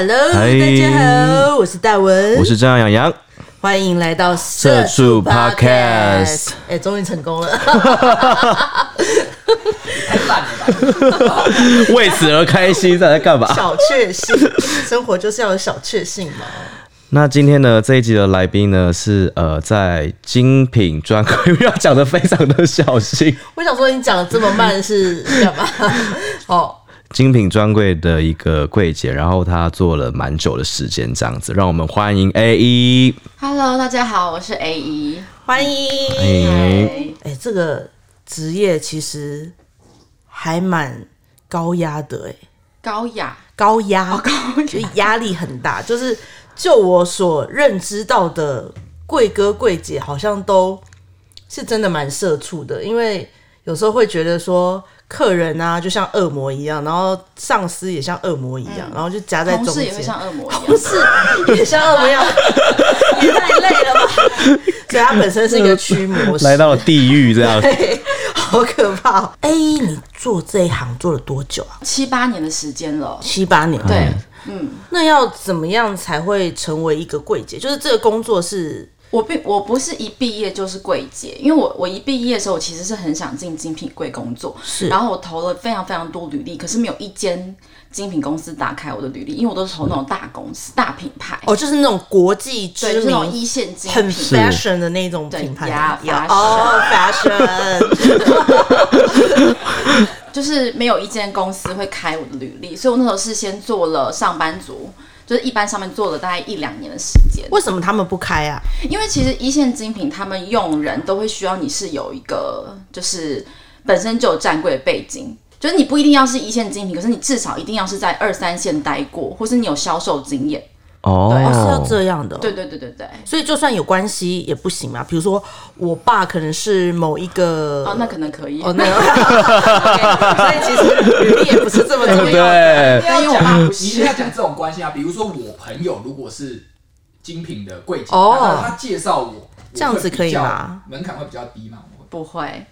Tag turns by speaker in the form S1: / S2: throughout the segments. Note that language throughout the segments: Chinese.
S1: Hello，大家好，我是大文，
S2: 我是张阳洋，
S1: 欢迎来到
S2: 社畜 Podcast
S1: 哎，终于成功了，
S2: 为此而开心，在在干嘛？
S1: 小确幸，生活就是要有小确幸嘛。
S2: 那今天呢，这一集的来宾呢是呃，在精品专柜，要讲的非常的小心。
S1: 我想说，你讲的这么慢是干嘛？哦，
S2: 精品专柜的一个柜姐，然后她做了蛮久的时间，这样子，让我们欢迎 A 一。
S3: Hello，大家好，我是 A 一。
S1: 欢迎。
S2: 哎，
S1: 哎，这个职业其实还蛮高压的，哎，
S3: 高雅，
S1: 高压，
S3: 高
S1: 就压力很大。就是就我所认知到的贵哥贵姐，好像都是真的蛮社畜的，因为有时候会觉得说。客人啊，就像恶魔一样，然后上司也像恶魔一样，然后就夹在中间。
S3: 同事也会像恶魔一样，
S1: 同事也像恶魔一样，也太累了吧？所以他本身是一个驱魔师，
S2: 来到了地狱这样。
S1: 对，好可怕、哦。A，你做这一行做了多久啊？
S3: 七八年的时间了。
S1: 七八年。
S3: 对，
S1: 嗯，那要怎么样才会成为一个柜姐？就是这个工作是。
S3: 我并我不是一毕业就是柜姐，因为我我一毕业的时候，我其实是很想进精品柜工作，
S1: 是，
S3: 然后我投了非常非常多履历，可是没有一间精品公司打开我的履历，因为我都是投那种大公司、大品牌，
S1: 哦，就是那种国际知
S3: 名、那种一线精
S1: 品、很 fashion 的那种品牌，
S3: 呀
S1: 哦
S3: ，fashion，就是没有一间公司会开我的履历，所以我那时候是先做了上班族。就是一般上面做了大概一两年的时间，
S1: 为什么他们不开啊？
S3: 因为其实一线精品他们用人都会需要你是有一个就是本身就有站柜的背景，就是你不一定要是一线精品，可是你至少一定要是在二三线待过，或是你有销售经验。
S2: 哦，
S1: 对，是要这样的。
S3: 对对对对对。
S1: 所以就算有关系也不行嘛。比如说我爸可能是某一个，
S3: 哦，那可能可以。
S1: 哦，那 所以其实履历也不是这么重要。
S2: 对，
S3: 因为我爸不是。
S4: 你现在讲这种关系啊，比如说我朋友如果是精品的柜姐，哦，他介绍我，
S1: 这样子可以吗？
S4: 门槛会比较低吗？
S3: 不会。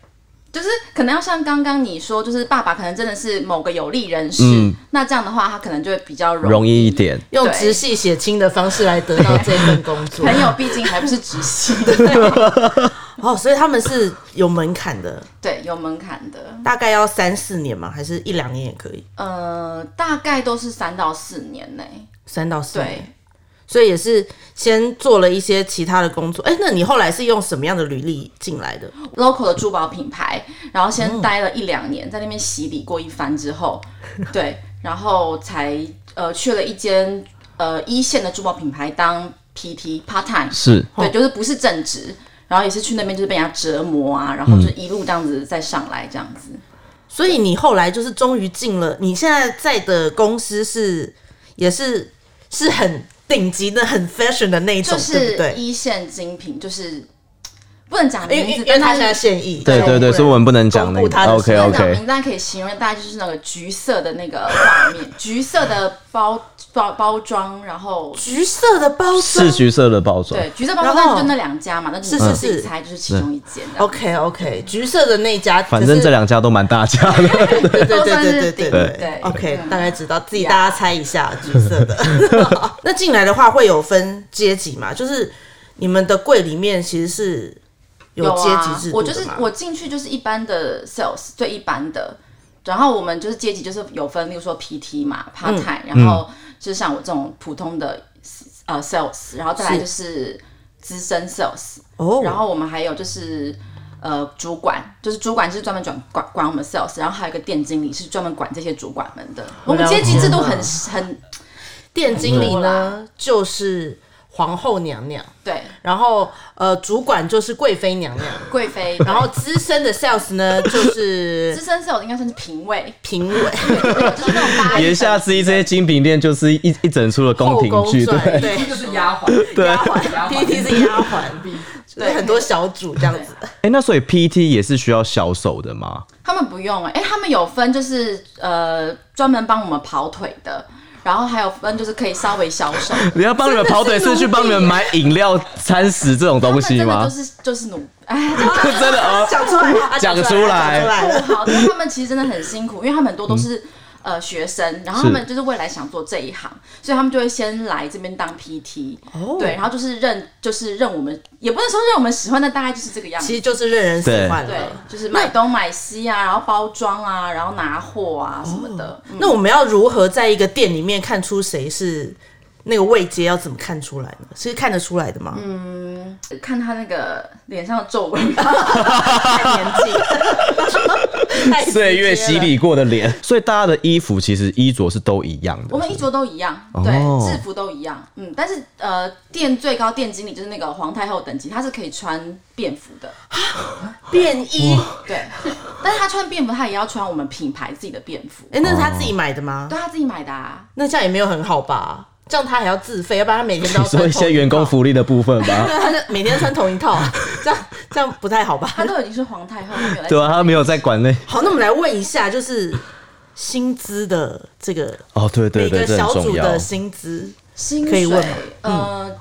S3: 就是可能要像刚刚你说，就是爸爸可能真的是某个有利人士，那这样的话他可能就会比较
S2: 容易一点，
S1: 用直系血亲的方式来得到这份工作。
S3: 朋友毕竟还不是直系，
S1: 哦，所以他们是有门槛的，
S3: 对，有门槛的，
S1: 大概要三四年嘛，还是一两年也可以？
S3: 呃，大概都是三到四年内，
S1: 三到四年。所以也是先做了一些其他的工作，哎，那你后来是用什么样的履历进来的
S3: ？local 的珠宝品牌，然后先待了一两年，在那边洗礼过一番之后，对，然后才呃去了一间呃一线的珠宝品牌当 PT part time，
S2: 是
S3: 对，就是不是正职，然后也是去那边就是被人家折磨啊，然后就一路这样子再上来这样子。
S1: 所以你后来就是终于进了，你现在在的公司是也是是很。顶级的很 fashion 的那种，就是对？
S3: 一线精品就是不能讲名字，
S1: 因为他现在现役。
S2: 对对对，所以我们不能讲那个。OK OK。
S3: 名单可以形容大概就是那个橘色的那个画面，橘色的包包包装，然后
S1: 橘色的包装
S2: 是橘色的包装。
S3: 对，橘色包装就那两家嘛，那
S1: 是是
S3: 是猜就是其中一间。
S1: OK OK，橘色的那家，
S2: 反正这两家都蛮大家的。
S1: 对对对对
S3: 对对对。
S1: OK，大概知道，自己大家猜一下橘色的。那进来的话会有分阶级嘛？就是你们的柜里面其实是。有阶级制
S3: 度我就是我进去就是一般的 sales 最一般的，然后我们就是阶级就是有分，例如说 PT 嘛，part time，、嗯、然后就是像我这种普通的呃 sales，然后再来就是资深 sales，哦，然后我们还有就是呃主管，就是主管是专门管管管我们 sales，然后还有一个店经理是专门管这些主管们的。我们阶级制度很很，
S1: 店经理呢就是。皇后娘娘。
S3: 对，
S1: 然后呃，主管就是贵妃娘娘，
S3: 贵妃，
S1: 然后资深的 sales 呢 就是
S3: 资深 sales 应该算是评委，
S1: 评委，
S3: 就是那种大
S2: 言下之意，这些精品店就是一一整出的宫廷剧，
S1: 对，
S4: 对，就是丫鬟，
S1: 丫鬟，PT 是丫鬟，对，很多小主这样子。
S2: 哎，那所以 PT 也是需要销售的吗？
S3: 他们不用哎，他们有分，就是呃，专门帮我们跑腿的。然后还有分，就是可以稍微销售。
S2: 你要帮你们跑腿，是去帮你们买饮料、餐食这种东西吗？
S3: 就是就是努，哎，
S2: 真的 哦，
S1: 讲出来，
S2: 讲出来。
S3: 好，但他们其实真的很辛苦，因为他们很多都是呃学生，然后他们就是未来想做这一行，所以他们就会先来这边当 PT，
S1: 哦
S3: 对，然后就是认就是认我们，也不能说认我们喜欢，但大概就是这个样子
S1: 其。实就是任人喜欢
S3: 对
S1: 了。，
S3: 就是买东买西啊，然后包装啊，然后拿货啊什么的。嗯
S1: 那我们要如何在一个店里面看出谁是那个位阶？要怎么看出来呢？是看得出来的吗？
S3: 嗯看他那个脸上的皱纹，
S1: 看年纪，
S2: 岁月洗。礼过的脸，所以大家的衣服其实衣着是都一样的。
S3: 我们衣着都一样，
S2: 哦
S3: 对，制服都一样。嗯，但是呃，店最高店经理就是那个皇太后等级，他是可以穿便服的，
S1: 便衣，
S3: 对。但是他穿便服，他也要穿我们品牌自己的便服，
S1: 哎、那是他自己买的吗？
S3: 对他自己买的啊。
S1: 那这样也没有很好吧？这样他还要自费，要不然他每天都要
S2: 你 说一些员工福利的部分吧。
S1: 对，他就每天穿同一套，这样这样不太好吧？
S3: 他都已经是皇太后，他没有在
S2: 对啊，他没有在管那。
S1: 好，那我们来问一下，就是薪资的这个
S2: 哦，对对对，
S1: 每个
S2: 很重要
S1: 小组的。薪资，
S3: 薪水
S1: 可以问吗嗯
S3: 呃，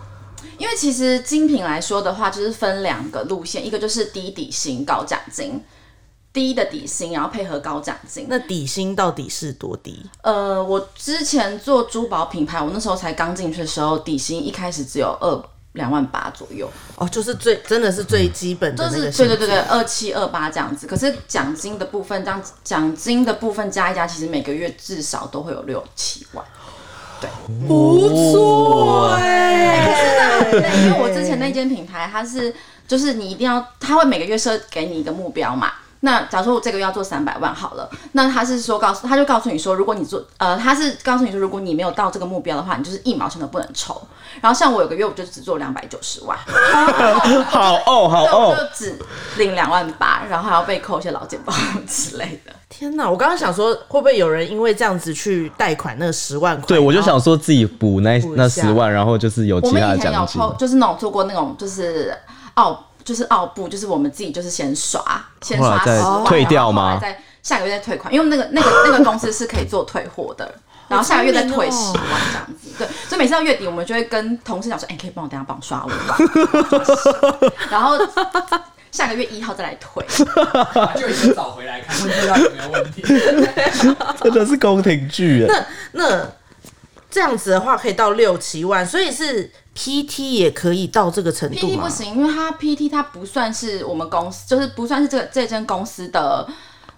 S3: 因为其实精品来说的话，就是分两个路线，一个就是低底薪高奖金，低的底薪，然后配合高奖金。
S1: 那底薪到底是多低？
S3: 呃，我之前做珠宝品牌，我那时候才刚进去的时候，底薪一开始只有二两万八左右，
S1: 哦，就是最真的是最基本的
S3: 就是对对对对，二七二八这样子。可是奖金的部分，这样奖金的部分加一加，其实每个月至少都会有六七万。
S1: 不错哎、
S3: 对，因为我之前那间品牌，它是就是你一定要，它会每个月设给你一个目标嘛。那假如说我这个月要做三百万好了，那他是说告诉他就告诉你说，如果你做呃，他是告诉你说，如果你没有到这个目标的话，你就是一毛钱都不能抽。然后像我有个月我就只做两百九十万，
S2: 好哦，好哦。
S3: 就只领两万八，然后还要被扣一些劳健保 之类的。
S1: 天哪！我刚刚想说，会不会有人因为这样子去贷款那十万块？
S2: 对，我就想说自己补那那十万，然后就是有
S3: 我
S2: 其他的
S3: 们以前有
S2: 奖金。
S3: 抽，就是那种做过那种就是奥，就是奥布，就是我们自己就是先刷，先刷
S2: 再
S3: 十万，
S2: 退掉吗
S3: 然后再下个月再退款，因为那个那个那个公司是可以做退货的。然后下个月再退十万这样子，对，所以每次到月底，我们就会跟同事讲说，哎、可以帮我等下帮我刷五万，然后下个月一号再来退。
S4: 就已经找回来看，不知道有没有问题。
S2: 真的是宫廷剧哎。
S1: 那这样子的话可以到六七万，所以是 PT 也可以到这个程度
S3: PT
S1: 吗
S3: 不？行，因为它 PT 它不算是我们公司，就是不算是这个这间公司的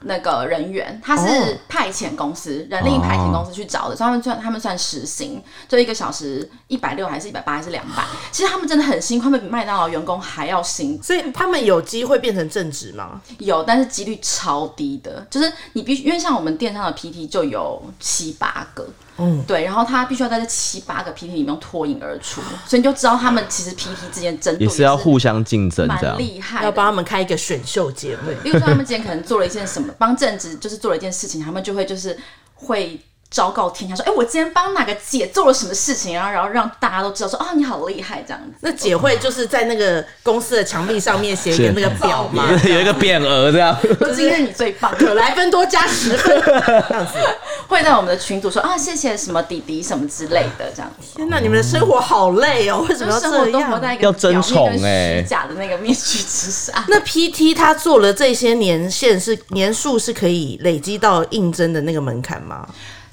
S3: 那个人员，他
S1: 哦
S3: 是派遣公司、人力派遣公司去找的，所以他们算他们算时薪，就一个小时一百六还是一百八还是两百？其实他们真的很辛苦，他们比麦当劳员工还要辛苦。
S1: 所以他们有机会变成正职吗？
S3: 有，但是几率超低的，就是你必须，因为像我们电商的 PT 就有七八个，嗯，对，然后他必须要在这七八个 PT 里面脱颖而出，所以你就知道他们其实 PT 之间争夺
S2: 也是要互相竞争这样
S3: 蛮。厉害，
S1: 要帮他们开一个选秀节目，
S3: 例如说他们今天可能做了一件什么，帮正直就是做了一件事情，他们就会就是会昭告天下说，哎、我今天帮哪个姐做了什么事情，然后然后让大家都知道说，啊，你好厉害这样子。
S1: 那姐会就是在那个公司的墙壁上面写一个那个表吗？
S2: 有一个匾额这样，
S3: 说今天你最棒，
S1: 可莱芬多加十分，这样子。
S3: 会在我们的群组说啊，谢谢什么弟弟什么之类的这样子。
S1: 天哪，你们的生活好累哦，为什么
S3: 生活
S1: 这样？
S3: 都活在一个
S2: 要争宠
S3: 表面跟
S2: 欸
S3: 虚假的那个面具之下。
S1: 那 PT 他做了这些年限是年数是可以累积到应征的那个门槛吗？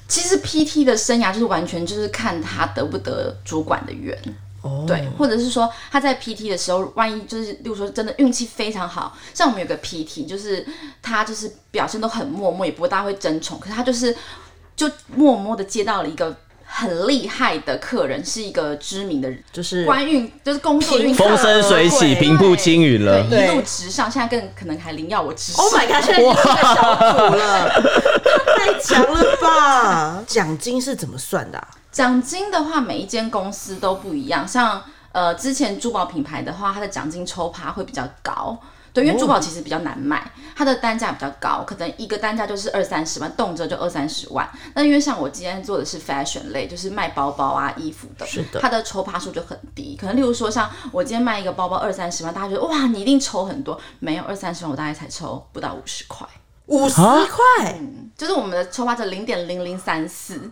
S3: 其实 PT 的生涯就是完全就是看他得不得主管的缘。
S1: 哦，
S3: 对，或者是说他在 PT 的时候，万一就是，例如说真的运气非常好，像我们有个 PT，就是他就是表现都很默默，也不大会争宠，可是他就是就默默的接到了一个很厉害的客人，是一个知名的
S1: 就是
S3: 官运，就是工作运
S2: 风生水起，平步青云了。
S3: 对，一路直上，现在更可能还领要我直上。
S1: Oh my god！现在已经是个小组了，太强了吧？奖金是怎么算的、啊？
S3: 奖金的话，每一间公司都不一样。像呃，之前珠宝品牌的话，它的奖金抽趴会比较高。对，因为珠宝其实比较难卖，它的单价比较高，可能一个单价就是二三十万，动辄就二三十万。那因为像我今天做的是 fashion 类，就是卖包包啊、衣服的，
S1: 是的
S3: 它的抽趴数就很低。可能例如说，像我今天卖一个包包二三十万，大家觉得哇，你一定抽很多，没有二三十万，我大概才抽不到五十块。
S1: 五十块，
S3: 就是我们的抽趴只零点零零三四，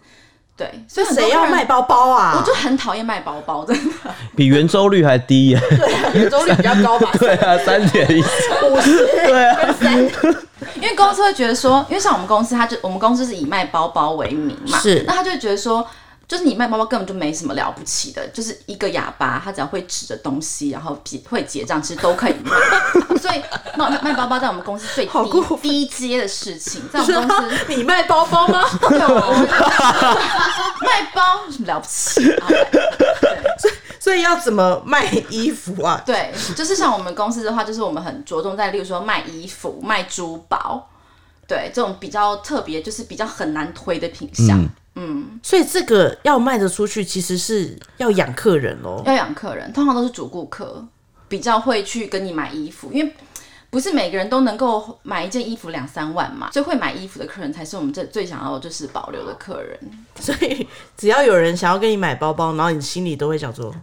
S3: 对，所以
S1: 谁要卖？包包啊？
S3: 我就很讨厌卖包包，真的。
S2: 比圆周率还低耶。
S1: 对啊，圆周率比较高吧？
S2: 对啊，三点一。
S1: 五十。
S2: 对啊，
S3: 因为公司会觉得说，因为像我们公司，他就我们公司是以卖包包为名嘛，
S1: 是
S3: 那他就会觉得说，就是你卖包包根本就没什么了不起的，就是一个哑巴，他只要会指着东西，然后结会结账，其实都可以卖。所以那卖包包在我们公司最低低阶的事情，在我们 公司。
S1: 你卖包包吗？
S3: 对，我们卖包有什么了不起？啊对
S1: 所以要怎么卖衣服啊？
S3: 对，就是像我们公司的话，就是我们很着重在，例如说卖衣服、卖珠宝，对这种比较特别，就是比较很难推的品相。
S1: 所以这个要卖得出去，其实是要养客人哦。
S3: 要养客人，通常都是主顾客，比较会去跟你买衣服，因为不是每个人都能够买一件衣服两三万嘛，所以会买衣服的客人才是我们这最想要就是保留的客人。
S1: 所以只要有人想要跟你买包包，然后你心里都会想说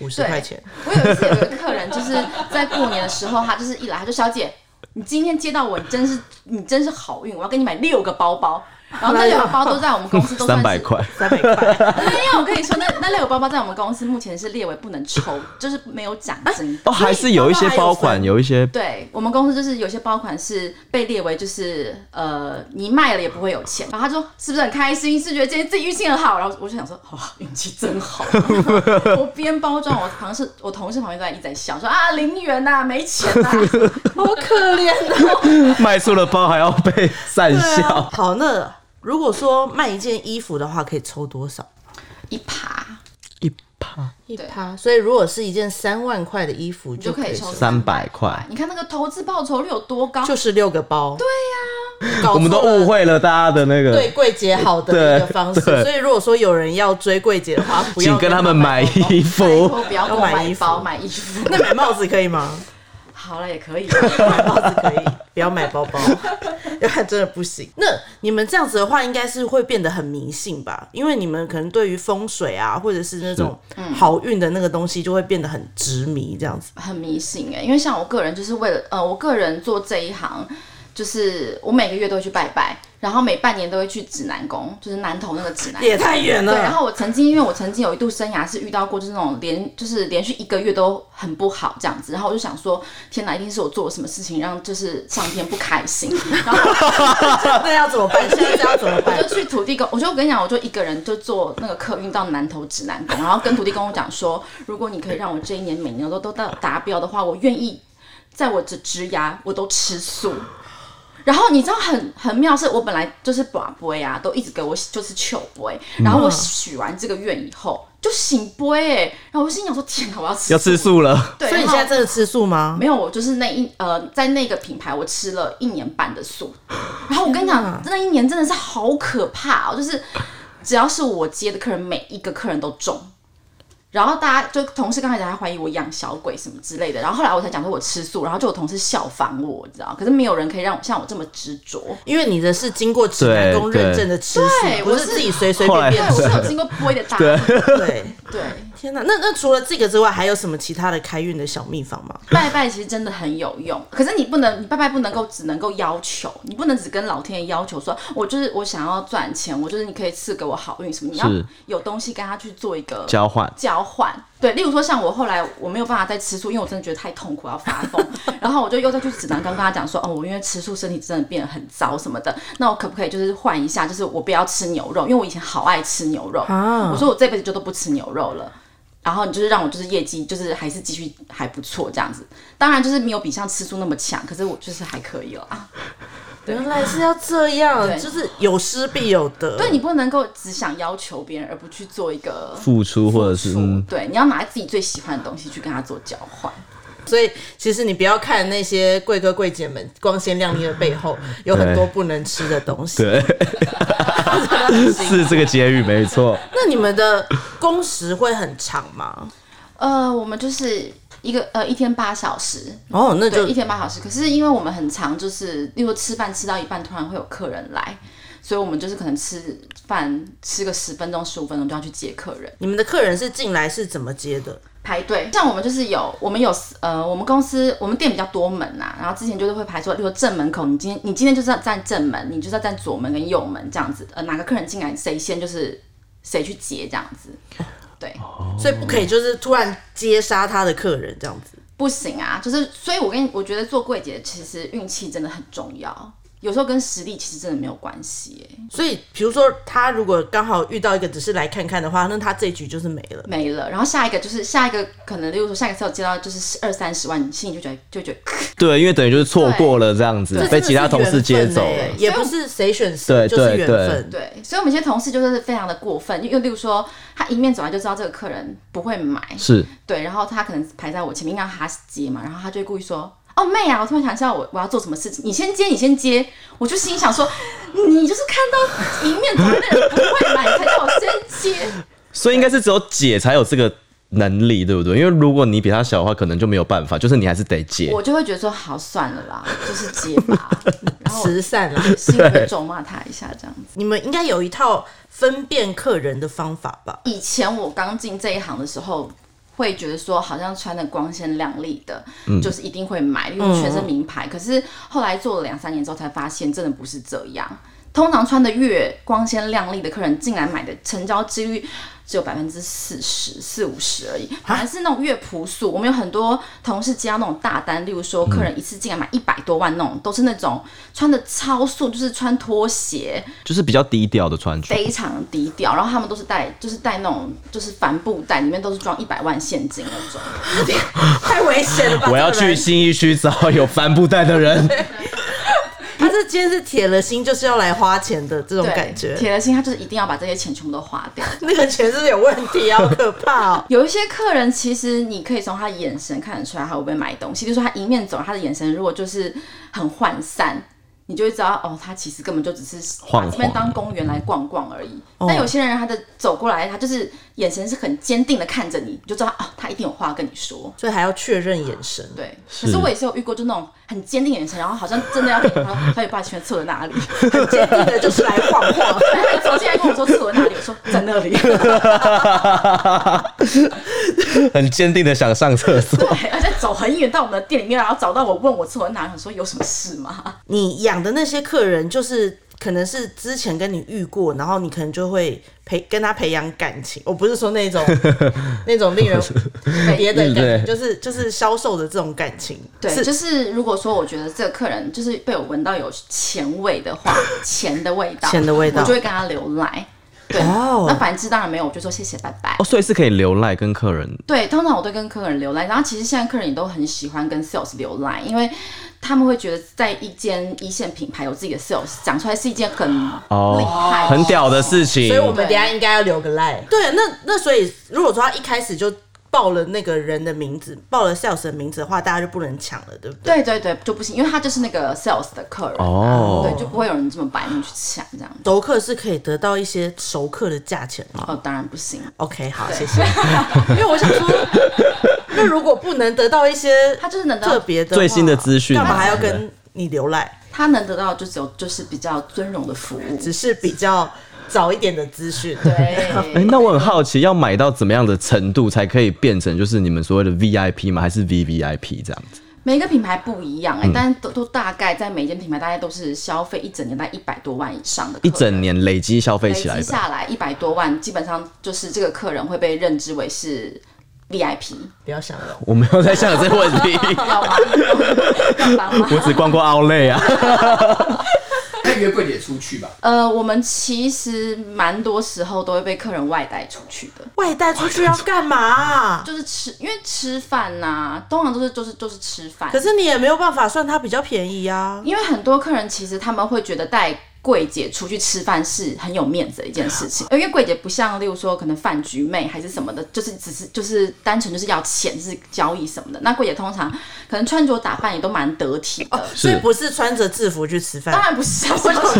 S1: 五十块钱。
S3: 我有一次有一个客人，就是在过年的时候，他就是一来他就小姐，你今天接到我，你真是你真是好运，我要跟你买六个包包。然后那六个包都在我们公司都算是
S2: 三百块。
S1: 三百块，
S3: 没有，我跟你说，那那六个包包在我们公司目前是列为不能抽，就是没有奖金的。
S2: 哦，还是有一些包款，有一些
S3: 对我们公司就是有些包款是被列为就是呃你卖了也不会有钱，然后他说是不是很开心？是觉得今天自己运气很好，然后我就想说哇运气真好。我边包装，我同事我同事旁边都在一直在笑说啊零元呐、没钱呐、
S1: 好可怜哦。
S2: 卖出了包还要被讪笑
S1: 啊。。好，那如果说卖一件衣服的话，可以抽多少？
S3: 一趴
S2: 一趴
S1: 一趴。所以如果是一件三万块的衣服，
S3: 你就可以抽
S1: 抽
S2: 300块
S3: 你看那个投资报酬率有多高？
S1: 就是六个包。对呀、
S2: 我们都误会了大家的那个，
S1: 对柜姐好的一个方式。所以如果说有人要追柜姐的话，不要
S2: 请跟他们买衣服。
S3: 不要
S1: 买衣服
S3: 买包买衣服。
S1: 那买帽子可以吗？
S3: 好了也可以。
S1: 买帽子可以，不要买包包，要看真的不行。那你们这样子的话，应该是会变得很迷信吧？因为你们可能对于风水啊，或者是那种好运的那个东西，就会变得很执迷这样子。
S3: 很迷信哎，因为像我个人就是为了呃，我个人做这一行，就是我每个月都会去拜拜，然后每半年都会去指南宫，就是南投那个指南宫。
S1: 也太远了。
S3: 对，然后我曾经，因为我曾经有一度生涯是遇到过，就是那种连就是连续一个月都很不好这样子，然后我就想说，天哪，一定是我做了什么事情让就是上天不开心，然后
S1: 那要怎么办？现在要怎么
S3: 我
S1: 办
S3: 就？去土地公，我就跟你讲，我就一个人就坐那个客运到南投指南宫，然后跟土地公讲说，如果你可以让我这一年每年都都到达标的话，我愿意在我这枝涯我都吃素。然后你知道很很妙，是我本来就是把杯啊，都一直给我就是求杯，然后我许完这个愿以后就醒杯哎，然后我心想说天哪，我要吃
S2: 要吃素了，
S3: 对，
S1: 所以你现在真的吃素吗？
S3: 没有，我就是那一呃，在那个品牌我吃了一年半的素，然后我跟你讲，那一年真的是好可怕哦，就是只要是我接的客人，每一个客人都中。然后大家就同事刚开始还怀疑我养小鬼什么之类的，然后后来我才讲说我吃素，然后就有同事效仿我，你知道，可是没有人可以让我像我这么执着。
S1: 因为你的是经过指南宫认证的吃素
S3: 对，
S1: 不是
S3: 我是
S1: 自己随随
S2: 便便
S3: 对，我。是有经过播的大
S2: 对
S1: 对，
S3: 对，
S1: 天哪！那那除了这个之外，还有什么其他的开运的小秘方吗？
S3: 拜拜其实真的很有用，可是你不能，你拜拜不能够只能够要求，你不能只跟老天爷要求说，我就是我想要赚钱，我就是你可以赐给我好运什么，你要有东西跟他去做一个
S2: 交换。
S3: 交换。对，例如说像我后来我没有办法再吃素，因为我真的觉得太痛苦要发疯，然后我就又再去指南宫跟他讲说，哦，我因为吃素身体真的变得很糟什么的，那我可不可以就是换一下，就是我不要吃牛肉，因为我以前好爱吃牛肉，
S1: 啊
S3: 我说我这辈子就都不吃牛肉了。然后你就是让我就是业绩就是还是继续还不错这样子，当然就是没有比像吃素那么强，可是我就是还可以啊。
S1: 原来是要这样，就是有失必有得。
S3: 对你不能够只想要求别人，而不去做一个
S2: 付出或者是
S3: 对，你要拿自己最喜欢的东西去跟他做交换。
S1: 所以其实你不要看那些贵哥贵姐们光鲜亮丽的背后，有很多不能吃的东西。
S2: 对，是这个结语没错。
S1: 那你们的工时会很长吗？
S3: 呃，我们就是一个呃一天八小时，
S1: 哦，那
S3: 对，
S1: 就
S3: 一天八小时。可是因为我们很长，就是例如吃饭吃到一半，突然会有客人来，所以我们就是可能吃饭吃个十分钟、十五分钟就要去接客人。
S1: 你们的客人是进来是怎么接的？
S3: 排队，像我们就是有，我们有呃，我们公司我们店比较多门呐、然后之前就是会排说，例如正门口，你今天你今天就是要站正门，你就是要站左门跟右门这样子，呃，哪个客人进来谁先就是谁去接这样子。对，
S1: 所以不可以就是突然接杀他的客人这样子。
S3: 不行啊，就是所以，我跟你我觉得做柜姐其实运气真的很重要，有时候跟实力其实真的没有关系、哎，
S1: 所以比如说他如果刚好遇到一个只是来看看的话，那他这一局就是没了。
S3: 没了。然后下一个就是下一个可能，例如说下一个 sale 接到就是二三十万，你心里就觉得就觉得
S2: 对，因为等于就是错过了这样子，被其他同事接走了。
S1: 也不是谁选谁，就是缘分。
S3: 对，所以我们一些同事就是非常的过分，因为例如说他迎面走来就知道这个客人不会买，
S2: 是
S3: 对，然后他可能排在我前面让他接嘛，然后他就会故意说。哦妹啊，我突然想知道我我要做什么事情，你先接，你先接。我就心想说，你就是看到迎面走来的人不会买，你才叫我先接。
S2: 所以应该是只有姐才有这个能力，对不对？因为如果你比她小的话，可能就没有办法，就是你还是得接。
S3: 我就会觉得说，好算了啦，就是接吧。然后
S1: 慈善啦，
S3: 心里会咒骂他一下这样子。
S1: 你们应该有一套分辨客人的方法吧？
S3: 以前我刚进这一行的时候，会觉得说好像穿的光鲜亮丽的，就是一定会买，因为全身名牌。可是后来做了两三年之后，才发现真的不是这样。通常穿的越光鲜亮丽的客人，进来买的成交几率只有百分之四十四五十而已。反而是那种越朴素，我们有很多同事接到那种大单，例如说客人一次进来买一百多万那种，都是那种穿的超素，就是穿拖鞋，
S2: 就是比较低调的穿着。
S3: 非常低调，然后他们都是带，就是带那种就是帆布袋，里面都是装一百万现金那种。
S1: 太危险了吧！
S2: 我要去新一区找有帆布袋的人。
S1: 他这今天是铁了心就是要来花钱的这种，感觉，
S3: 铁了心，他就是一定要把这些钱全部都花掉。
S1: 那个钱是不是有问题啊？好可怕哦！
S3: 有一些客人，其实你可以从他的眼神看得出来他会不会买东西。就是说他迎面走，他的眼神如果就是很涣散，你就会知道哦，他其实根本就只是把
S2: 晃
S3: 这边当公园来逛逛而已。但有些人他的走过来，他就是眼神是很坚定的看着你，你就知道哦，他一定有话跟你说。
S1: 所以还要确认眼神。
S3: 对，可是我也是有遇过，就那种很坚定的眼神，然后好像真的要给他，他也不知道前面厕所哪里，
S1: 很坚定的就是来晃晃。
S3: 他走进来跟我说厕所哪里，我说在那里。
S2: 很坚定的想上厕所。
S3: 对，而且走很远到我们的店里面，然后找到我，问我厕所哪里，我说有什么事吗？
S1: 你养的那些客人，就是可能是之前跟你遇过，然后你可能就会培跟他培养感情。我不是说那种 那种令人别的感
S2: 对
S1: 情，就是就是销售的这种感情。
S3: 对，
S1: 是
S3: 就是如果说我觉得这个客人就是被我闻到有钱味的话，钱的味道，
S1: 钱的味道
S3: 我就会跟他留赖。对，
S1: 哦
S3: 那反之当然没有，我就说谢谢，拜拜。
S2: 哦，所以是可以留赖跟客人。
S3: 对，通常我都跟客人留赖，然后其实现在客人也都很喜欢跟 sales 留赖，因为他们会觉得在一间一线品牌有自己的 sales，讲出来是一件很
S2: 哦
S3: 厉害、
S2: 很屌的事情
S1: 所以。我们等下应该要留个赖。对，那那所以如果说他一开始就报了那个人的名字，报了 sales 的名字的话，大家就不能抢了，对不对？
S3: 对对对，就不行，因为他就是那个 sales 的客人、啊，
S2: 哦
S3: 对，就不会有人这么白目去抢这样子。
S1: 熟客是可以得到一些熟客的价钱吗
S3: 哦，当然不行
S1: ，？OK，好，谢谢。因为我想说，那如果不能得到一些
S3: 他就是能到，
S1: 特别的
S2: 最新的资讯
S1: 干嘛还要跟你留赖？
S3: 他能得到就只有就是比较尊荣的服务。
S1: 只是比较早一点的资讯。
S2: 哎、
S3: 对，
S2: 那我很好奇，要买到怎么样的程度才可以变成就是你们所谓的 VIP 吗？还是 VVIP 这样子？
S3: 每个品牌不一样哎、
S2: 嗯
S3: 但都都大概在每间品牌大概都是消费一整年大概一百多万以上的，
S2: 一整年累积消费
S3: 累
S2: 起来
S3: 下来一百多万，基本上就是这个客人会被认知为是 VIP，
S1: 不要想了，
S2: 我没有在想这个问题，
S3: 要吗？要帮吗？
S2: 我只逛过 Outlet 啊。
S4: 那约柜姐出去吧，
S3: 呃，我们其实蛮多时候都会被客人外带出去的，
S1: 外带出去要干嘛啊、
S3: 就是吃，因为吃饭呐、通常都是就是就是吃饭。
S1: 可是你也没有办法算它比较便宜啊。
S3: 因为很多客人其实他们会觉得带柜姐出去吃饭是很有面子的一件事情，因为柜姐不像例如说可能饭局妹还是什么的，就是只是就是单纯就是要钱是交易什么的。那柜姐通常可能穿着打扮也都蛮得体的。
S1: 所以不是穿着制服去吃饭，
S3: 当然不是啊，为什么？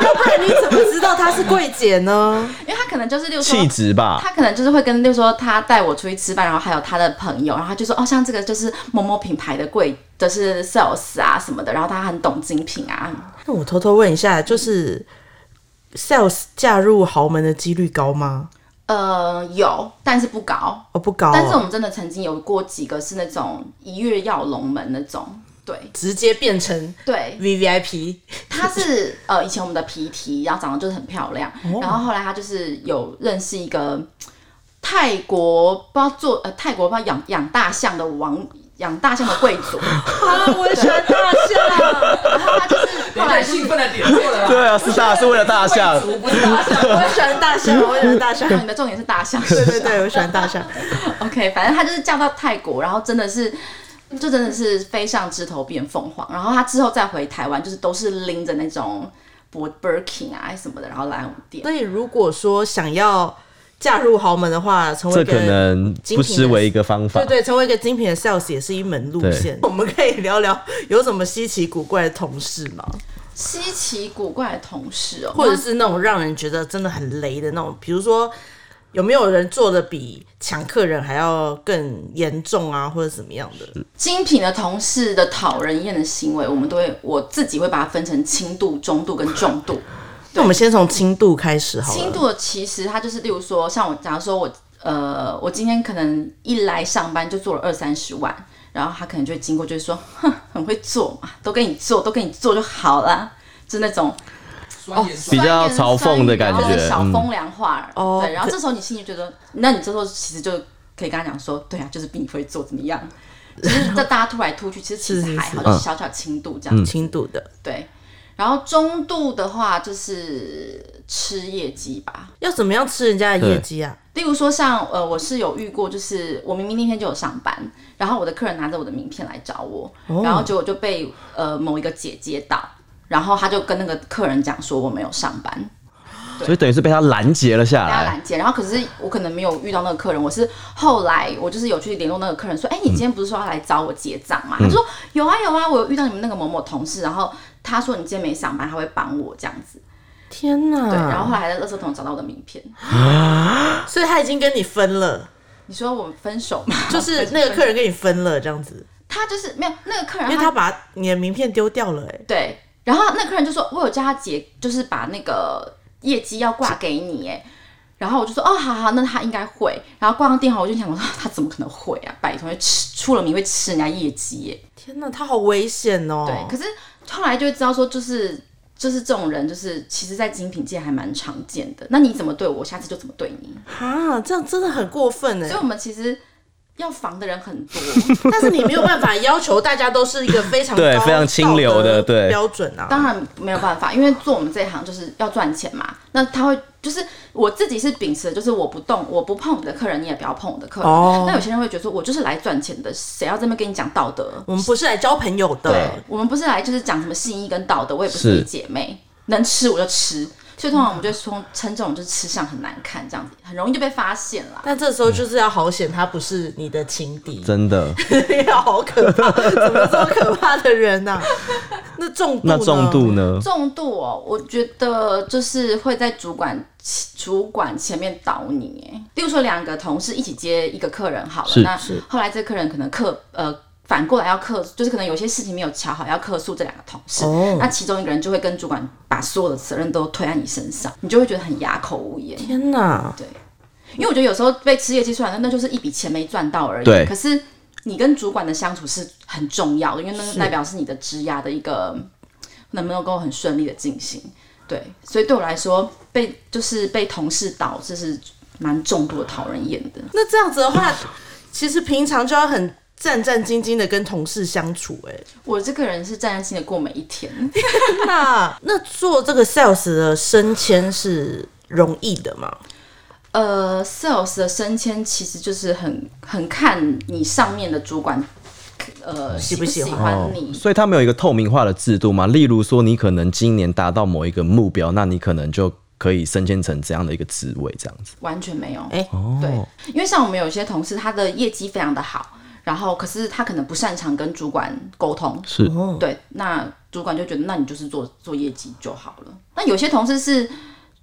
S1: 要不然你怎么知道她是柜姐呢？
S3: 因为她可能就是，例如说
S2: 气质吧，
S3: 她可能就是会跟，例如说她带我出去吃饭，然后还有她的朋友，然后他就说哦，像这个就是某某品牌的柜，就是 sales 啊什么的，然后他很懂精品啊。
S1: 那我偷偷问一下，就是 sales 嫁入豪门的几率高吗？
S3: 呃，有，但是不高。
S1: 哦，不高、哦。
S3: 但是我们真的曾经有过几个是那种一跃要龙门那种，对
S1: 直接变成
S3: 对
S1: ，V V I P，
S3: 他是呃以前我们的 PT，然后长得就是很漂亮，
S1: 哦
S3: 然后后来他就是有认识一个泰国不知道做呃泰国不知道养养大象的王养大象的贵族，
S1: 啊，我也喜欢大象，
S3: 然后他就是后来
S4: 兴奋的点过了啦。
S2: 对啊，是大是为了大象。
S4: 我不是大象。
S1: 我也喜欢大象，我也喜欢大象，
S3: 哦你的重点是大象，
S1: 对对对，我喜欢大象，
S3: OK，反正他就是嫁到泰国，然后真的是，就真的是飞上枝头变凤凰。然后他之后再回台湾，就是都是拎着那种 Birkin 啊什么的，然后来我们店。
S1: 所以如果说想要嫁入豪门的话，成为
S2: 这
S1: 一个
S2: 可能不失为一个方法
S1: 对。对，成为一个精品的 sales 也是一门路线。我们可以聊聊有什么稀奇古怪的同事吗？
S3: 稀奇古怪的同事哦，
S1: 或者是那种让人觉得真的很雷的那种，比如说有没有人做的比抢客人还要更严重啊，或者怎么样的？
S3: 精品的同事的讨人厌的行为，我们都会我自己会把它分成轻度、中度跟重度。
S1: 那我们先从轻度开始好了。
S3: 轻度的其实它就是，例如说，像我，假如说我，呃，我今天可能一来上班就做了二三十万，然后他可能就会经过，就是说，哼，很会做嘛，都给你做，都给你做就好了，就那种
S4: 哦
S2: 比
S4: 语
S2: 较嘲讽的感觉
S3: 小
S2: 嗯。
S3: 风凉话，
S1: 哦
S3: 对，然后这时候你心里觉得，那你这时候其实就可以跟他讲说，对啊，就是比你会做怎么样？就是这大家突来突去，其实其实还好，
S1: 是
S3: 就是小小轻度这样。子。
S1: 轻度的。
S3: 对，然后中度的话就是吃业绩吧，
S1: 要怎么样吃人家的业绩啊？
S3: 例如说像呃，我是有遇过，就是我明明那天就有上班，然后我的客人拿着我的名片来找我，然后结果就被呃某一个姐接到，然后他就跟那个客人讲说我没有上班，
S2: 所以等于是被他拦截了下来。
S3: 被他拦截，然后可是我可能没有遇到那个客人，我是后来我就是有去联络那个客人说，哎、你今天不是说要来找我结账吗？他就说有啊有啊，我有遇到你们那个某某同事，然后他说你今天没上班，他会帮我这样子，
S1: 天哪！
S3: 对，然后后来还在垃圾桶找到我的名片。
S1: 所以他已经跟你分了，
S3: 你说我们分手吗？
S1: 就是那个客人跟你分了这样子，
S3: 他就是没有那个客人，
S1: 因为他把你的名片丢掉了、哎，
S3: 对，然后那客人就说，我有叫他姐，就是把那个业绩要挂给你，哎，然后我就说，哦，好好，那他应该会。然后挂上电话，我就想我说，他怎么可能会啊？拜托，吃出了名会吃人家业绩耶。
S1: 天哪，他好危险哦！
S3: 对，可是后来就会知道说，就是就是这种人，就是其实，在精品界还蛮常见的。那你怎么对我，下次就怎么对你。
S1: 啊，这样真的很过分哎
S3: 所以，我们其实要防的人很多。
S1: 但是你没有办法要求大家都是一个非常高
S2: 对非常清流的
S1: 道德
S2: 对
S1: 标准啊。
S3: 当然没有办法，因为做我们这一行就是要赚钱嘛。那他会就是我自己是秉持的，就是我不动，我不碰你的客人，你也不要碰我的客人。
S1: 哦
S3: 那有些人会觉得说，我就是来赚钱的，谁要这么跟你讲道德？
S1: 我们不是来交朋友的，
S3: 对，我们不是来就是讲什么信义跟道德，我也不是
S2: 是
S3: 你姐妹，能吃我就吃。所以通常我们就称称这种就是吃相很难看，这样子很容易就被发现了。
S1: 但这时候就是要好险，他不是你的情敌，
S2: 真的，
S1: 要好可怕，怎么这么可怕的人呐、那重度呢
S2: 那重度？呢？
S3: 重度哦，我觉得就是会在主管主管前面倒你，哎，例如说两个同事一起接一个客人好了，那
S1: 是
S3: 后来这个客人可能客呃反过来要客，就是可能有些事情没有瞧好，要客诉这两个同事，
S1: 哦
S3: 那其中一个人就会跟主管把所有的责任都推在你身上，你就会觉得很哑口无言。
S1: 天哪！
S3: 因为我觉得有时候被吃业绩出来，那就是一笔钱没赚到而已。
S2: 对
S3: 可是你跟主管的相处是很重要的，因为那代表是你的职涯的一个能不能够很顺利的进行。对，所以对我来说，被就是被同事导，这是蛮重度的讨人厌的。
S1: 那这样子的话，其实平常就要很战战兢兢的跟同事相处、哎，
S3: 我这个人是战战兢兢的过每一天。
S1: 那那做这个 sales 的升迁是容易的吗？
S3: 呃，sales 的升迁其实就是很很看你上面的主管，呃，喜不喜
S1: 欢
S3: 欢你。
S2: 所以他们有一个透明化的制度嘛？例如说，你可能今年达到某一个目标，那你可能就可以升迁成这样的一个职位，这样子。
S3: 完全没有。
S1: 哎
S3: 对，因为像我们有些同事，他的业绩非常的好，然后可是他可能不擅长跟主管沟通，
S2: 是。
S1: 哦，
S3: 对，那主管就觉得那你就是做做业绩就好了。那有些同事是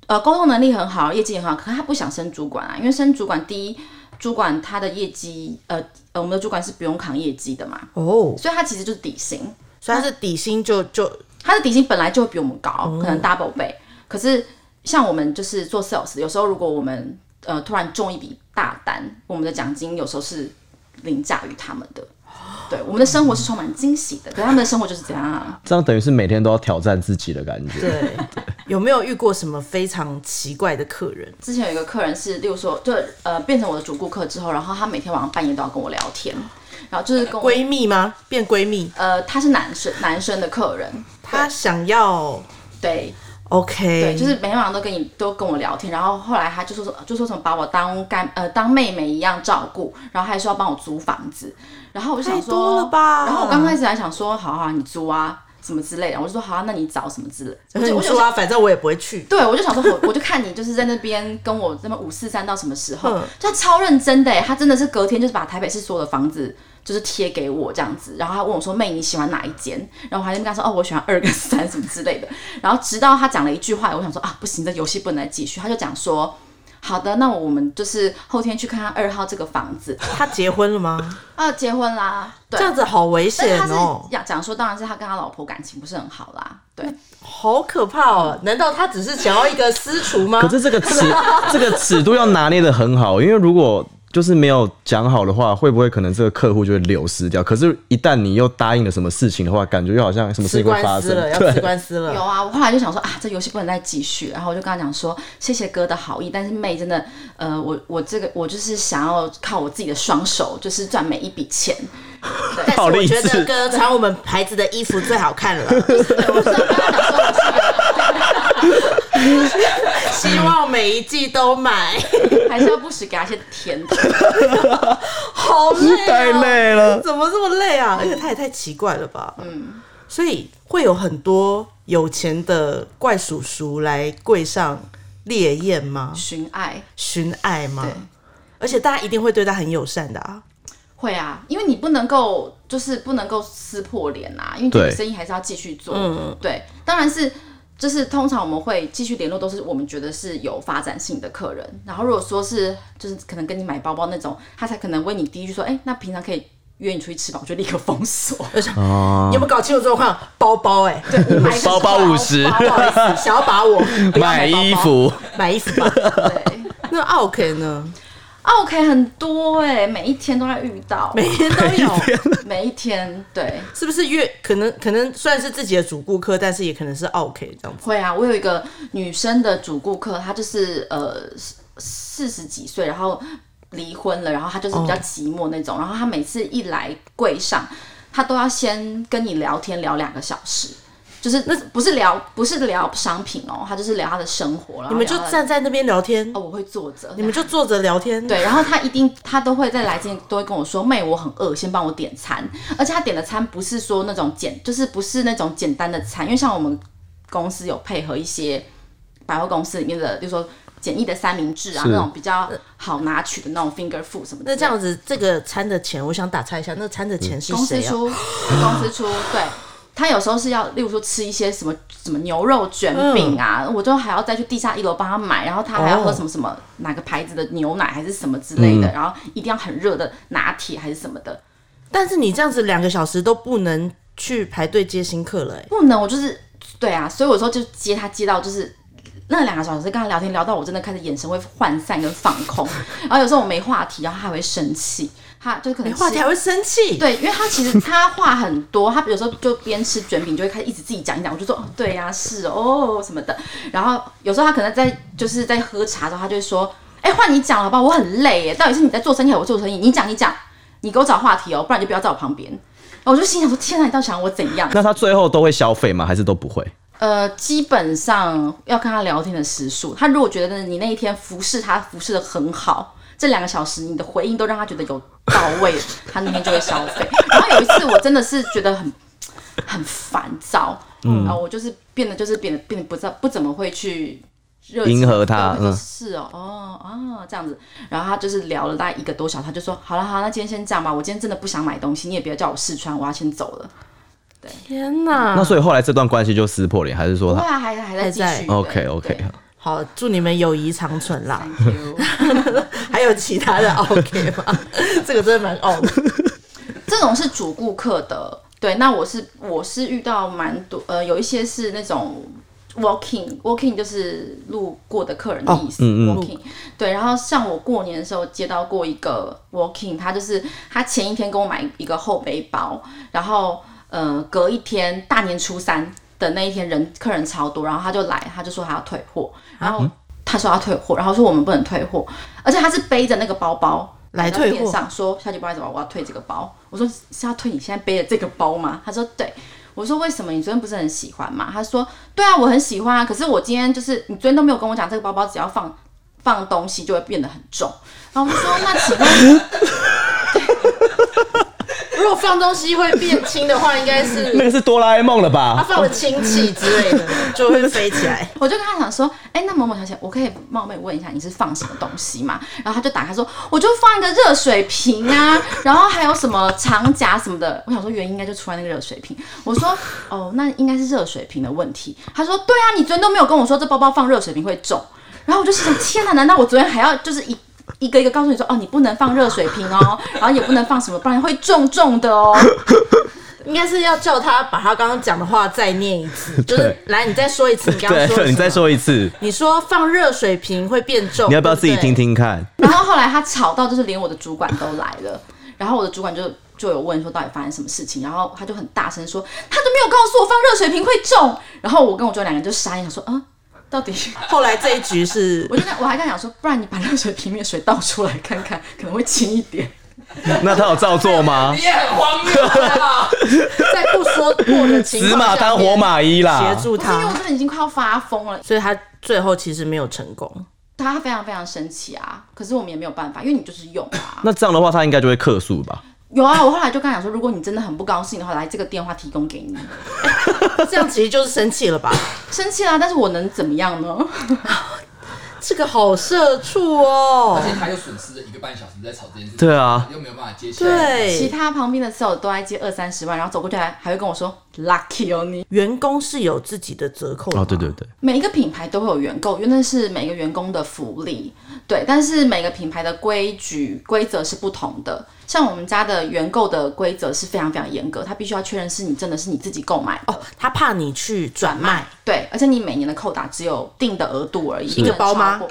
S3: 呃沟通能力很好，业绩也很好，可是他不想升主管啊，因为升主管第一，主管他的业绩呃呃我们的主管是不用扛业绩的嘛，
S1: 哦，
S3: 所以他其实就是底薪，
S1: 所以他是底薪就就
S3: 他的底薪本来就会比我们高，可能 double 倍。可是像我们就是做 sales，有时候如果我们呃突然中一笔大单，我们的奖金有时候是凌驾于他们的。对，我们的生活是充满惊喜的，可他们的生活就是这样啊。
S2: 这样等于是每天都要挑战自己的感觉。
S1: 对，有没有遇过什么非常奇怪的客人？
S3: 之前有一个客人是，例如说，就呃变成我的主顾客之后，然后他每天晚上半夜都要跟我聊天，然后就是跟我
S1: 闺蜜吗？变闺蜜？
S3: 呃他是男生男生的客人，
S1: 他想要
S3: 对
S1: OK，
S3: 对，就是每天晚上都跟你都跟我聊天，然后后来他就说说就说什么把我当干呃当妹妹一样照顾，然后还说要帮我租房子，然后我就想说
S1: 多了吧。
S3: 然后我刚开始还想说好好你租啊什么之类的，我就说好、啊，那你找什么之类，我就我就
S1: 你说啊，反正我也不会去。
S3: 对，我就想说，我 我就看你就是在那边跟我这么五四三到什么时候
S1: 嗯，
S3: 就他超认真的哎，他真的是隔天就是把台北市所有的房子就是贴给我这样子，然后他问我说妹你喜欢哪一间，然后我还在跟他说哦我喜欢二跟三什么之类的，然后直到他讲了一句话，我想说啊不行，这游戏不能再继续，他就讲说。好的，那我们就是后天去看看二号这个房子
S1: 他结婚了吗？
S3: 啊，结婚啦，对
S1: 这，样子好危险哦，
S3: 讲讲说，当然是他跟他老婆感情不是很好啦，对，
S1: 好可怕哦！难道他只是想要一个私厨吗？
S2: 可是这个尺这个尺度要拿捏的很好，因为如果就是没有讲好的话，会不会可能这个客户就会流失掉？可是，一旦你又答应了什么事情的话，感觉又好像什么事
S1: 吃
S2: 情会发生
S1: 了，。要
S2: 对
S1: 吃，官司了。
S3: 有啊，我后来就想说啊，这游戏不能再继续，然后我就跟他讲说，谢谢哥的好意，但是妹真的，呃，我我这个我就是想要靠我自己的双手，就是赚每一笔钱。
S1: 但是我觉得
S2: 志
S1: 哥穿我们牌子的衣服最好看了，
S3: 对，我就跟他讲说，我
S1: 希望每一季都买。
S3: 是 还是要不时给他一些甜头。
S1: 好累、哦，
S2: 太累了。
S1: 怎么这么累啊？而且他也太奇怪了吧？嗯，所以会有很多有钱的怪叔叔来柜上烈焰吗？
S3: 寻爱
S1: 寻爱吗
S3: 对？
S1: 而且大家一定会对他很友善的啊。
S3: 会啊，因为你不能够就是不能够撕破脸啊，因为这个生意还是要继续做。
S1: 嗯
S3: 对，当然是。就是通常我们会继续联络，都是我们觉得是有发展性的客人。然后如果说是就是可能跟你买包包那种，他才可能问你第一句说，哎、那平常可以约你出去吃吧，我就立刻封锁。
S2: 哦
S1: 你有没有搞清楚状况？包包哎、
S3: 对，你买一个
S2: 包包
S3: 五
S2: 十
S1: 不好意思，想要把我
S2: 买衣服，
S1: 买衣服吧。
S3: 对
S1: 那 OK 呢？
S3: ，OK 很多哎、每一天都在遇到，
S1: 每天都有，
S3: 每一天对。
S1: 是不是越可能可能虽然是自己的主顾客，但是也可能是 OK 这样子。
S3: 会啊，我有一个女生的主顾客，她就是呃四十几岁，然后离婚了，然后她就是比较寂寞那种，然后她每次一来柜上，她都要先跟你聊天聊两个小时。就是那不是聊不是聊商品哦，他就是聊他的生活。
S1: 你们就站在那边聊天
S3: 哦，，我会坐着，
S1: 你们就坐着聊天。
S3: 对，然后他一定他都会在来之前都会跟我说，妹，我很饿，先帮我点餐。而且他点的餐不是说那种简，就是不是那种简单的餐，因为像我们公司有配合一些百货公司里面的，比如说简易的三明治啊，那种比较好拿取的那种 finger food 什么的。
S1: 那这样子，这个餐的钱，我想打岔一下，那餐的钱是谁啊？
S3: 公司出，公司出，对。他有时候是要，例如说吃一些什么什么牛肉卷饼啊，我就还要再去地下一楼帮他买，然后他还要喝
S1: 哦
S3: 什么什么、哪个牌子的牛奶还是什么之类的，然后一定要很热的拿铁还是什么的，
S1: 但是你这样子两个小时都不能去排队接新客了、欸，
S3: 不能，我就是对啊，所以我说就接他接到就是那两个小时跟他聊天聊到我真的开始眼神会涣散跟放空，然后有时候我没话题，然后他还会生气，他就可能
S1: 话题还会生气。
S3: 对，因为他其实他话很多，他有时候就边吃卷饼就会开始一直自己讲一讲，我就说哦对呀、是哦什么的，然后有时候他可能在就是在喝茶的时候，他就会说，哎换你讲了吧，我很累耶，到底是你在做生意还是我做生意？你讲你讲，你给我找话题哦，不然你就不要在我旁边。然后我就心想说，天哪，你到底想我怎样？
S2: 那他最后都会消费吗？还是都不会？
S3: 呃，基本上要跟他聊天的时数。他如果觉得你那一天服侍他服侍的很好，这两个小时你的回应都让他觉得有到位，他那天就会消费。然后有一次我真的是觉得很很烦躁，嗯，然后我就是变得就是变得变得不知道不怎么会去。热
S2: 迎合他
S3: 是哦，哦哦，这样子，然后他就是聊了大概一个多小时，他就说好了好了，那今天先这样吧，我今天真的不想买东西，你也不要叫我试穿，我要先走了。
S1: 天哪！
S2: 那所以后来这段关系就撕破脸，还是说他
S3: 还还在继续。
S2: OK
S3: 对
S2: OK
S3: 对
S1: 好，祝你们友谊长存啦。还有其他的 OK 吗？这个真的蛮傲的。
S3: 这种是主顾客的，对。那我是我是遇到蛮多，呃，有一些是那种 walking walking 就是路过的客人的意思、
S2: 嗯嗯
S3: walking 对，然后像我过年的时候接到过一个 walking，他就是他前一天跟我买一个后背包，然后呃隔一天大年初三的那一天人客人超多，然后他就来，他就说他要退货，然后他说要退货，然后说我们不能退货，而且他是背着那个包包。
S1: 来退货
S3: 店上说小姐不好意思，我要退这个包。我说是要退你现在背的这个包吗？他说对。我说为什么？你昨天不是很喜欢吗？他说对啊，我很喜欢啊。可是我今天就是你昨天都没有跟我讲，这个包包只要放放东西就会变得很重。然后我就说那请问
S1: 如果放东西会变轻的话，应该是 那
S2: 个是哆啦 A 梦了
S1: 他
S2: 吧？
S1: 放了氢气之类的，就会飞起来。
S3: 我就跟他讲说，哎、那某某小姐，我可以冒昧问一下，你是放什么东西吗？然后他就打开说，我就放一个热水瓶啊，然后还有什么长夹什么的。我想说原因应该就出在那个热水瓶。我说，哦，那应该是热水瓶的问题。他说，对啊，你昨天都没有跟我说这包包放热水瓶会重。然后我就心想，天哪，难道我昨天还要就是一一个一个告诉你说，哦，你不能放热水瓶哦，然后也不能放什么，不然会重重的哦。
S1: 应该是要叫他把他刚刚讲的话再念一次，就是
S2: 对
S1: 来你再说一次，你刚刚说，
S2: 你再。说一次，
S1: 你说放热水瓶会变重，
S2: 你要不要自己听？听看？
S3: 然后后来他吵到就是连我的主管都来了，然后我的主管就就有问说到底发生什么事情，然后他就很大声说他都没有告诉我放热水瓶会重，然后我跟我主管两个人就傻眼，想说啊到底，
S1: 后来这一局是
S3: 我就在我还跟他讲说，不然你把热水瓶里面水倒出来看看，可能会轻一点。
S2: 那他有照做吗
S4: 你？也很荒谬啊！
S1: 在不说破的情况
S2: 死马当活马医啦！
S1: 协助
S3: 不是因为我，真的已经快要发疯了，
S1: 所以他最后其实没有成功。
S3: 他非常非常生气啊，可是我们也没有办法，因为你就是用啊。
S2: 那这样的话，他应该就会克诉吧？
S3: 有啊，我后来就跟他讲说，如果你真的很不高兴的话，来这个电话提供给你。
S1: 这样其实就是生气了吧？
S3: 生气啦，但是我能怎么样呢？
S1: 这个好社畜哦
S4: 而。且他又损失了一个半小时在吵这件事情，
S2: 对啊，
S4: 又没有办法接起来。
S3: 其
S1: 对，
S3: 他旁边的 sales 都在接二三十万，然后走过去还还会跟我说 lucky 哦你。
S1: 员工是有自己的折扣的
S2: 哦，
S1: 吗
S2: 对对对，
S3: 每一个品牌都会有员购，因为那是每个员工的福利，对。但是每个品牌的规矩规则是不同的。像我们家的原购的规则是非常非常严格，他必须要确认是你真的是你自己购买
S1: 哦，他怕你去转卖，
S3: 对，而且你每年的扣打只有定的额度而已，
S1: 一个包吗？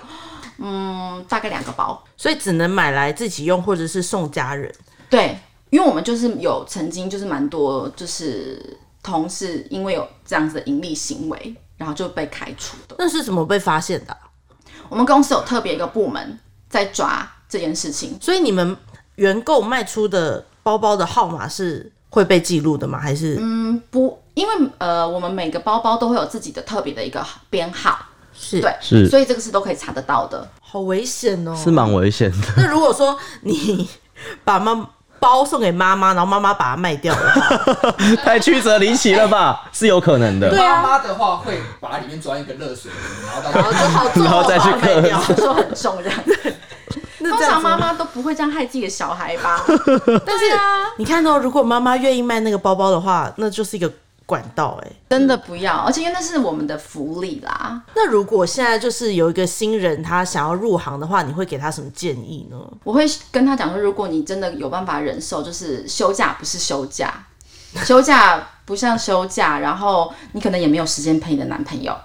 S3: 嗯，大概两个包。
S1: 所以只能买来自己用，或者是送家人。
S3: 对，因为我们就是有曾经就是蛮多就是同事因为有这样子的盈利行为，然后就被开除的。
S1: 那是怎么被发现的啊、
S3: 我们公司有特别一个部门在抓这件事情，
S1: 所以你们原购卖出的包包的号码是会被记录的吗？还是嗯
S3: 不，因为呃，我们每个包包都会有自己的特别的一个编号，
S1: 是
S3: 对，
S2: 是
S3: 所以这个是都可以查得到的。
S1: 好危险哦？
S2: 是蛮危险的。
S1: 那如果说你把妈包送给妈妈，然后妈妈把它卖掉
S2: 太曲折离奇了吧？是有可能的。
S1: 对啊
S4: 妈妈的话会把它里面装一个热水瓶，然后到
S1: 然后就好重哦，
S2: 然后再去
S1: 把它卖掉。
S3: 说很重这样，通
S1: 那这样子
S3: 常妈妈都不会这样害自己的小孩吧？
S1: 但是
S3: 啊，
S1: 你看哦，如果妈妈愿意卖那个包包的话，那就是一个管道哎。
S3: 真的不要，而且因为那是我们的福利啦。
S1: 那如果现在就是有一个新人，他想要入行的话，你会给他什么建议呢？
S3: 我会跟他讲说，如果你真的有办法忍受，就是休假不是休假，休假不像休假，然后你可能也没有时间陪你的男朋友，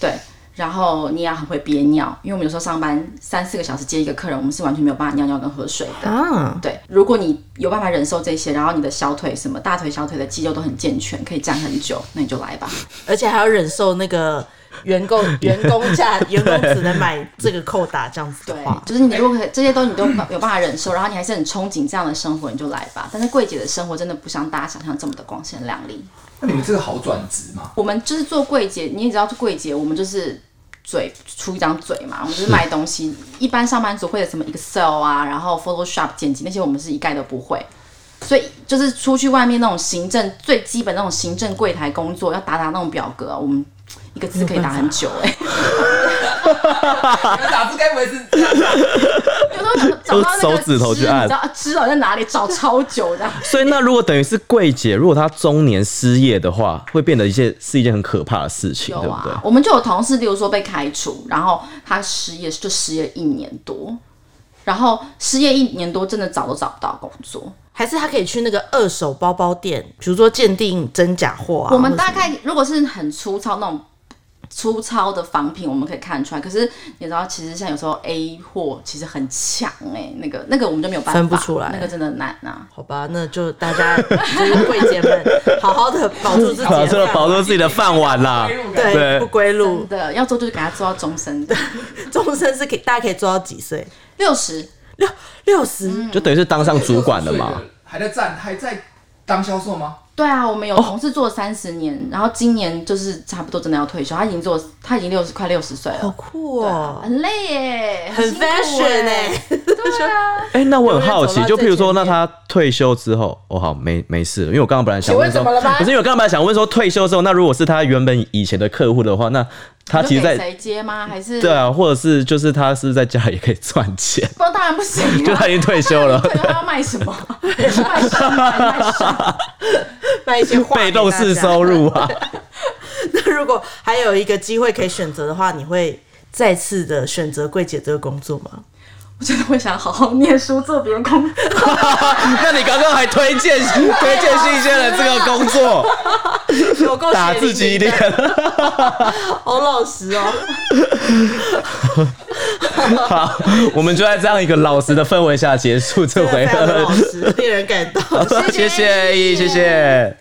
S3: 对，然后你也很会憋尿，因为我们有时候上班三四个小时接一个客人，我们是完全没有办法尿尿跟喝水的。
S1: 啊，
S3: 对，如果你有办法忍受这些，然后你的小腿什么大腿、小腿的肌肉都很健全，可以站很久，那你就来吧。
S1: 而且还要忍受那个员工员工价，员工只能买这个扣打这样子的
S3: 对
S1: 话，，
S3: 就是你如果可以这些都你都有办法忍受，然后你还是很憧憬这样的生活，你就来吧。但是柜姐的生活真的不像大家想象这么的光鲜亮丽。
S4: 那你们这个好转职吗？
S3: 我们就是做柜姐，你也知道，做柜姐我们就是嘴出一张嘴嘛，我们就是卖东西。一般上班族会有什么 Excel 啊，然后 Photoshop 剪辑那些，我们是一概都不会。所以就是出去外面那种行政最基本那种行政柜台工作，要打打那种表格啊，我们一个字可以打很久哎、
S4: 你们打字该不会是这样吧？
S3: 有时候找找到那个
S2: 手指头去按
S3: 知道在哪里？找超久这样。
S2: 所以那如果等于是柜姐，如果她中年失业的话，会变得一些是一件很可怕的事情，
S3: 有
S2: 对不对
S3: 啊？，我们就有同事，例如说被开除，然后他失业就失业一年多，然后失业一年多真的找都找不到工作。
S1: 还是他可以去那个二手包包店，比如说鉴定真假货啊。
S3: 我们大概如果是很粗糙那种粗糙的仿品我们可以看出来，可是你知道，其实像有时候 A 货其实很强哎、那个那个我们就没有办法
S1: 分不出来
S3: 那个真的难啊。
S1: 好吧，那就大家 就是柜姐们，好好的保住自己
S2: 保住
S1: 的
S2: 保住自己的饭碗啦
S1: 对
S2: 对
S1: 不归路
S3: 真，的要做就是给他做到终身的
S1: 终身是可以大家可以做到几岁？
S3: 六十，
S1: 六六十，
S2: 就等于是当上主管了嘛。？
S4: 还在站，还在当销售吗？
S3: 对啊，我们有同事做三十年，然后今年就是差不多真的要退休，他已经做他已经六十快六十岁了。
S1: 好，酷哦，
S3: 很累耶，
S1: 很 fashion
S3: 哎
S1: 哎，
S3: 对啊，
S2: 哎、那我很好奇，就譬如说，那他退休之后，哦好，没没事了，因为我刚刚本来想问说，
S1: 请问怎么了吗
S2: 不是因为我刚刚本来想问说，退休之后，那如果是他原本以前的客户的话，那他其实在
S3: 谁接吗？还是
S2: 对？啊，或者是就是他是不是在家里也可以赚钱，
S3: 不，当然不行啊，
S2: 就他已经退休了，
S3: 他要卖什么？卖身卖卖身。
S1: 卖一些画
S2: 被动式收入啊。
S1: 那如果还有一个机会可以选择的话，你会再次的选择柜姐这个工作吗？
S3: 我真的会想好好念书，做别人工作。
S2: 那你刚刚还推荐 推荐新鲜人这个工作，
S1: 有够
S2: 打自己脸。
S1: 好老实哦。
S2: 好，我们就在这样一个老实的氛围下结束这回
S1: 真的非常的老
S2: 合。
S1: 实，令人感动。
S2: 谢谢，谢谢。